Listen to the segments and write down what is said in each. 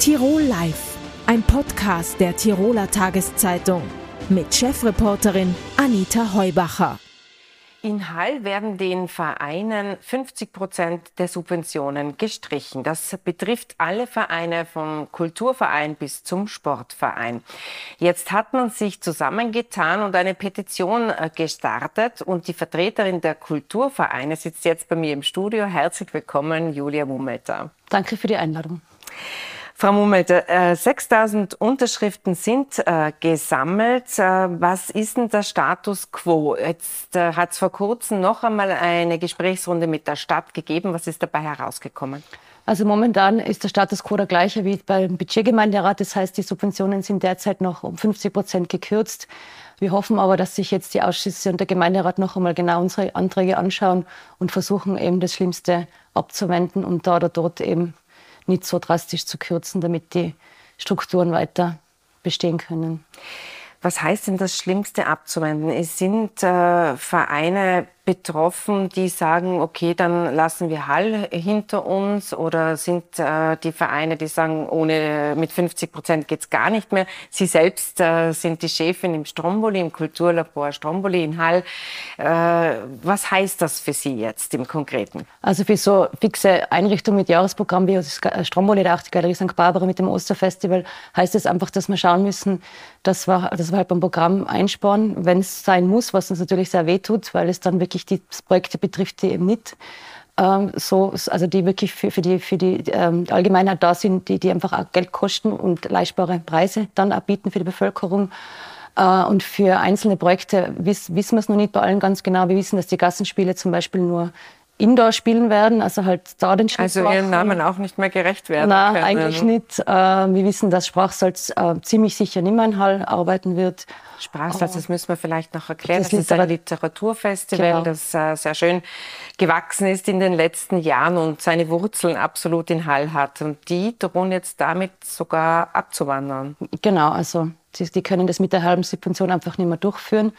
Tirol Live, ein Podcast der Tiroler Tageszeitung mit Chefreporterin Anita Heubacher. In Hall werden den Vereinen 50 Prozent der Subventionen gestrichen. Das betrifft alle Vereine vom Kulturverein bis zum Sportverein. Jetzt hat man sich zusammengetan und eine Petition äh, gestartet und die Vertreterin der Kulturvereine sitzt jetzt bei mir im Studio. Herzlich willkommen, Julia Mummeter. Danke für die Einladung. Frau Mummelte, äh, 6000 Unterschriften sind äh, gesammelt. Äh, was ist denn der Status quo? Jetzt hat es vor kurzem noch einmal eine Gesprächsrunde mit der Stadt gegeben. Was ist dabei herausgekommen? Also momentan ist der Status quo der gleiche wie beim Budgetgemeinderat. Das heißt, die Subventionen sind derzeit noch um 50 Prozent gekürzt. Wir hoffen aber, dass sich jetzt die Ausschüsse und der Gemeinderat noch einmal genau unsere Anträge anschauen und versuchen eben das Schlimmste abzuwenden und da oder dort eben nicht so drastisch zu kürzen, damit die Strukturen weiter bestehen können. Was heißt denn das Schlimmste abzuwenden? Es sind äh, Vereine betroffen, die sagen, okay, dann lassen wir Hall hinter uns oder sind äh, die Vereine, die sagen, ohne mit 50 Prozent geht's gar nicht mehr. Sie selbst äh, sind die Chefin im Stromboli, im Kulturlabor Stromboli in Hall. Äh, was heißt das für Sie jetzt im Konkreten? Also für so fixe Einrichtungen mit Jahresprogramm wie das Stromboli oder auch die Galerie St. Barbara mit dem Osterfestival heißt es einfach, dass wir schauen müssen, dass wir, dass wir halt beim Programm einsparen, wenn es sein muss, was uns natürlich sehr weh tut, weil es dann wirklich wirklich die Projekte betrifft, die eben nicht ähm, so, also die wirklich für, für die, für die ähm, Allgemeinheit da sind, die, die einfach auch Geld kosten und leistbare Preise dann auch bieten für die Bevölkerung. Äh, und für einzelne Projekte wiss, wissen wir es noch nicht bei allen ganz genau. Wir wissen, dass die Gassenspiele zum Beispiel nur Indoor spielen werden, also halt da den Schritt Also ihren Namen auch nicht mehr gerecht werden Nein, können. eigentlich nicht. Äh, wir wissen, dass Sprachsalz äh, ziemlich sicher nicht mehr in Hall arbeiten wird. Sprachsalz, das müssen wir vielleicht noch erklären. Das, das ist ein Literaturfestival, genau. das äh, sehr schön gewachsen ist in den letzten Jahren und seine Wurzeln absolut in Hall hat. Und die drohen jetzt damit sogar abzuwandern. Genau, also die, die können das mit der halben Subvention einfach nicht mehr durchführen.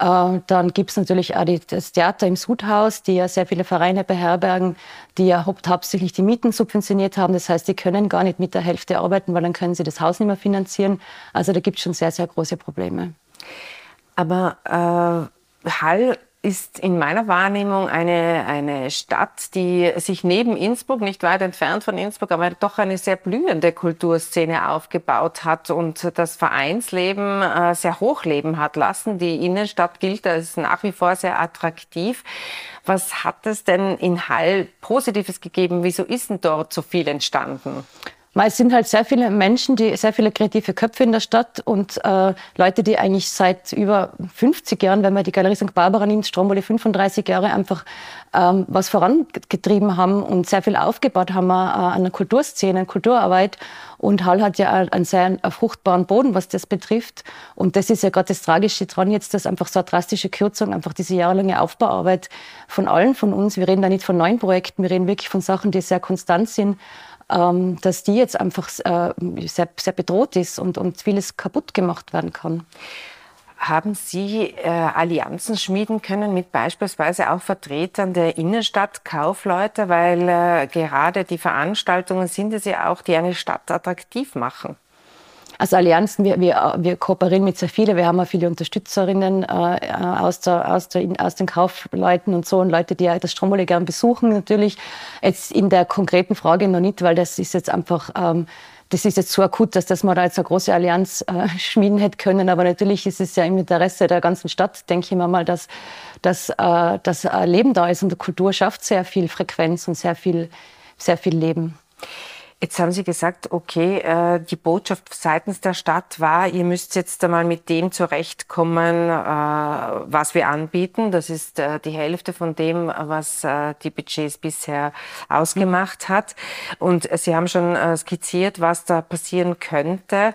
Äh, dann gibt es natürlich auch das Theater im Sudhaus, die ja sehr viele Vereine beherbergen, die ja haupt, hauptsächlich die Mieten subventioniert haben. Das heißt, die können gar nicht mit der Hälfte arbeiten, weil dann können sie das Haus nicht mehr finanzieren. Also da gibt es schon sehr, sehr große Probleme. Aber äh, Hall ist in meiner Wahrnehmung eine, eine Stadt, die sich neben Innsbruck, nicht weit entfernt von Innsbruck, aber doch eine sehr blühende Kulturszene aufgebaut hat und das Vereinsleben äh, sehr hochleben hat lassen. Die Innenstadt gilt als nach wie vor sehr attraktiv. Was hat es denn in Hall Positives gegeben? Wieso ist denn dort so viel entstanden? Es sind halt sehr viele Menschen, die sehr viele kreative Köpfe in der Stadt und äh, Leute, die eigentlich seit über 50 Jahren, wenn man die Galerie St. Barbara nimmt, Stromboli 35 Jahre einfach ähm, was vorangetrieben haben und sehr viel aufgebaut haben äh, an der Kulturszene, an Kulturarbeit. Und Hall hat ja einen sehr fruchtbaren Boden, was das betrifft. Und das ist ja gerade das Tragische dran jetzt, dass einfach so eine drastische Kürzung, einfach diese jahrelange Aufbauarbeit von allen von uns, wir reden da nicht von neuen Projekten, wir reden wirklich von Sachen, die sehr konstant sind, dass die jetzt einfach äh, sehr, sehr bedroht ist und, und vieles kaputt gemacht werden kann. Haben Sie äh, Allianzen schmieden können mit beispielsweise auch Vertretern der Innenstadtkaufleute, weil äh, gerade die Veranstaltungen sind es ja auch, die eine Stadt attraktiv machen? Als Allianzen, wir, wir, wir kooperieren mit sehr vielen. Wir haben auch viele Unterstützerinnen äh, aus, der, aus, der, aus den Kaufleuten und so und Leute, die das Stromboli gern besuchen. Natürlich jetzt in der konkreten Frage noch nicht, weil das ist jetzt einfach ähm, das ist jetzt so akut, dass das man da jetzt eine große Allianz äh, schmieden hätte können. Aber natürlich ist es ja im Interesse der ganzen Stadt, denke ich mir mal, dass, dass äh, das Leben da ist und die Kultur schafft sehr viel Frequenz und sehr viel, sehr viel Leben. Jetzt haben Sie gesagt, okay, äh, die Botschaft seitens der Stadt war, ihr müsst jetzt einmal mit dem zurechtkommen, äh, was wir anbieten. Das ist äh, die Hälfte von dem, was die Budgets bisher ausgemacht hat. Und Sie haben schon skizziert, was da passieren könnte.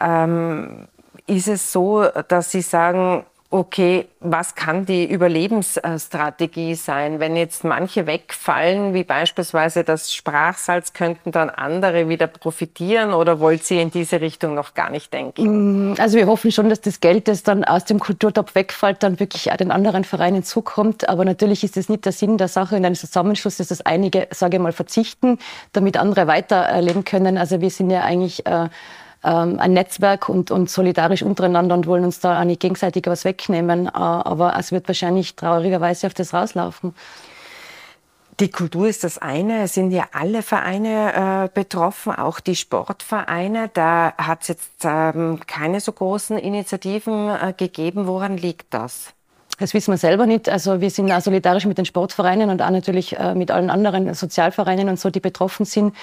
Ähm, ist es so, dass Sie sagen, okay, was kann die Überlebensstrategie sein? Wenn jetzt manche wegfallen, wie beispielsweise das Sprachsalz, könnten dann andere wieder profitieren oder wollt ihr in diese Richtung noch gar nicht denken? Mm, also wir hoffen schon, dass das Geld, das dann aus dem Kulturtopf wegfällt, dann wirklich auch den anderen Vereinen zukommt. Aber natürlich ist das nicht der Sinn der Sache in einem Zusammenschluss, dass einige, sage ich mal, verzichten, damit andere weiterleben können. Also wir sind ja eigentlich äh, ähm, ein Netzwerk und, und solidarisch untereinander und wollen uns da auch nicht gegenseitig was wegnehmen. Äh, aber es wird wahrscheinlich traurigerweise auf das rauslaufen. Die Kultur ist das eine. Es sind ja alle Vereine äh, betroffen, auch die Sportvereine. Da hat es jetzt ähm, keine so großen Initiativen äh, gegeben. Woran liegt das? Das wissen wir selber nicht. Also wir sind auch solidarisch mit den Sportvereinen und auch natürlich äh, mit allen anderen Sozialvereinen und so, die betroffen sind.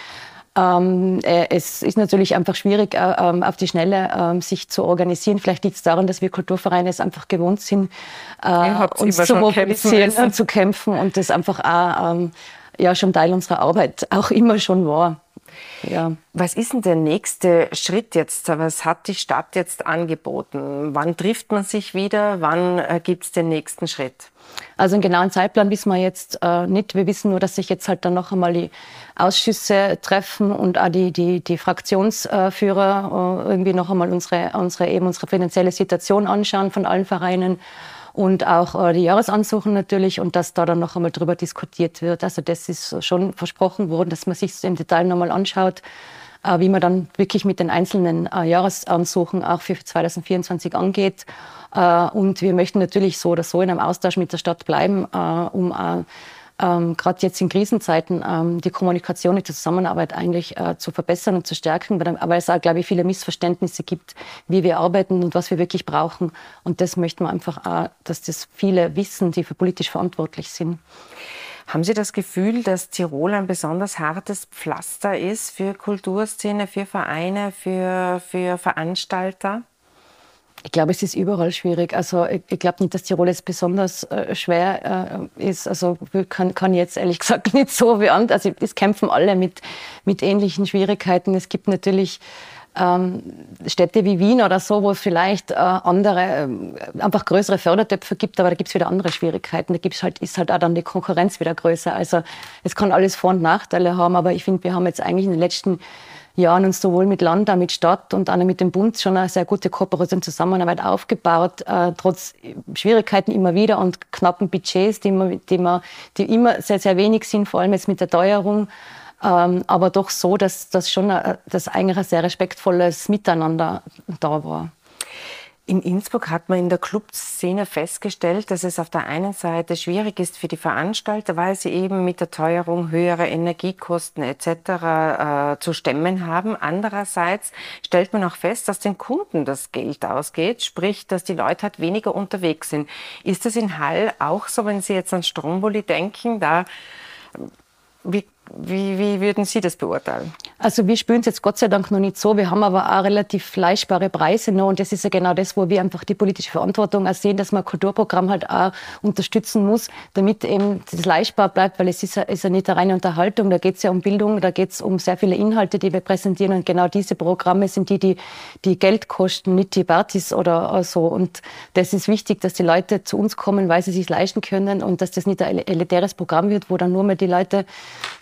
Ähm, äh, es ist natürlich einfach schwierig, äh, ähm, auf die Schnelle ähm, sich zu organisieren. Vielleicht liegt es daran, dass wir Kulturvereine es einfach gewohnt sind, äh, uns zu mobilisieren und zu kämpfen und das einfach auch ähm, ja, schon Teil unserer Arbeit auch immer schon war. Ja. Was ist denn der nächste Schritt jetzt? Was hat die Stadt jetzt angeboten? Wann trifft man sich wieder? Wann äh, gibt es den nächsten Schritt? Also einen genauen Zeitplan wissen wir jetzt äh, nicht. Wir wissen nur, dass sich jetzt halt dann noch einmal die Ausschüsse treffen und auch die, die, die Fraktionsführer äh, irgendwie noch einmal unsere, unsere, eben unsere finanzielle Situation anschauen von allen Vereinen und auch äh, die Jahresansuchen natürlich und dass da dann noch einmal drüber diskutiert wird. Also das ist schon versprochen worden, dass man sich im Detail noch mal anschaut, äh, wie man dann wirklich mit den einzelnen äh, Jahresansuchen auch für 2024 angeht. Und wir möchten natürlich so oder so in einem Austausch mit der Stadt bleiben, um ähm, gerade jetzt in Krisenzeiten ähm, die Kommunikation, die Zusammenarbeit eigentlich äh, zu verbessern und zu stärken, weil, es auch, glaube ich, viele Missverständnisse gibt, wie wir arbeiten und was wir wirklich brauchen. Und das möchten wir einfach auch, dass das viele wissen, die für politisch verantwortlich sind. Haben Sie das Gefühl, dass Tirol ein besonders hartes Pflaster ist für Kulturszene, für Vereine, für, für Veranstalter? Ich glaube, es ist überall schwierig. Also ich, ich glaube nicht, dass Tirol jetzt besonders äh, schwer äh, ist. Also kann, kann jetzt ehrlich gesagt nicht so wie andere. Also es kämpfen alle mit, mit ähnlichen Schwierigkeiten. Es gibt natürlich ähm, Städte wie Wien oder so, wo es vielleicht äh, andere, äh, einfach größere Fördertöpfe gibt, aber da gibt es wieder andere Schwierigkeiten. Da gibt's halt, ist halt auch dann die Konkurrenz wieder größer. Also es kann alles Vor- und Nachteile haben, aber ich finde, wir haben jetzt eigentlich in den letzten Jahren uns sowohl mit Land, auch mit Stadt und auch mit dem Bund schon eine sehr gute Kooperation, Zusammenarbeit aufgebaut, äh, trotz Schwierigkeiten immer wieder und knappen Budgets, die, immer, die, immer, die immer sehr, sehr wenig sind, vor allem jetzt mit der Teuerung. Ähm, aber doch so, dass das schon ein, dass eigentlich ein sehr respektvolles Miteinander da war. In Innsbruck hat man in der Clubszene festgestellt, dass es auf der einen Seite schwierig ist für die Veranstalter, weil sie eben mit der Teuerung höhere Energiekosten etc. Äh, zu stemmen haben. Andererseits stellt man auch fest, dass den Kunden das Geld ausgeht, sprich, dass die Leute halt weniger unterwegs sind. Ist das in Hall auch so, wenn Sie jetzt an Stromboli denken? Da wie wie, wie würden Sie das beurteilen? Also wir spüren es jetzt Gott sei Dank noch nicht so. Wir haben aber auch relativ fleischbare Preise noch. Und das ist ja genau das, wo wir einfach die politische Verantwortung auch sehen, dass man Kulturprogramm halt auch unterstützen muss, damit eben das leistbar bleibt, weil es ist ja, ist ja nicht eine reine Unterhaltung. Da geht es ja um Bildung, da geht es um sehr viele Inhalte, die wir präsentieren. Und genau diese Programme sind die, die, die Geld kosten, nicht die Partys oder so. Und das ist wichtig, dass die Leute zu uns kommen, weil sie sich leisten können und dass das nicht ein elitäres Programm wird, wo dann nur mehr die Leute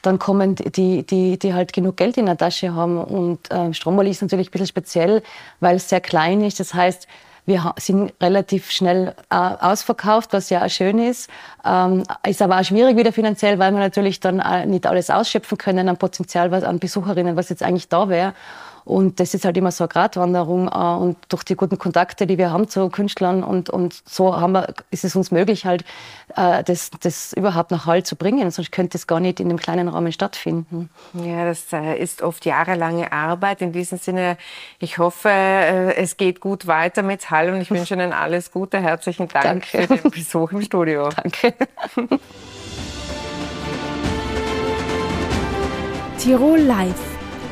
dann kommen, die, die, die halt genug Geld in der Tasche haben. Und äh, Stromboli ist natürlich ein bisschen speziell, weil es sehr klein ist. Das heißt, wir sind relativ schnell äh, ausverkauft, was ja auch schön ist. Ähm, ist aber auch schwierig wieder finanziell, weil wir natürlich dann äh, nicht alles ausschöpfen können an Potenzial, was an Besucherinnen, was jetzt eigentlich da wäre. Und das ist halt immer so eine Gratwanderung. Äh, und durch die guten Kontakte, die wir haben zu Künstlern und, und so haben wir, ist es uns möglich, halt äh, das, das überhaupt nach Hall zu bringen. Sonst könnte es gar nicht in dem kleinen Rahmen stattfinden. Ja, das äh, ist oft jahrelange Arbeit. In diesem Sinne, ich hoffe, es geht gut weiter mit Hall und ich wünsche Ihnen alles Gute. Herzlichen Dank Danke. für den Besuch im Studio. Danke. Tirol Live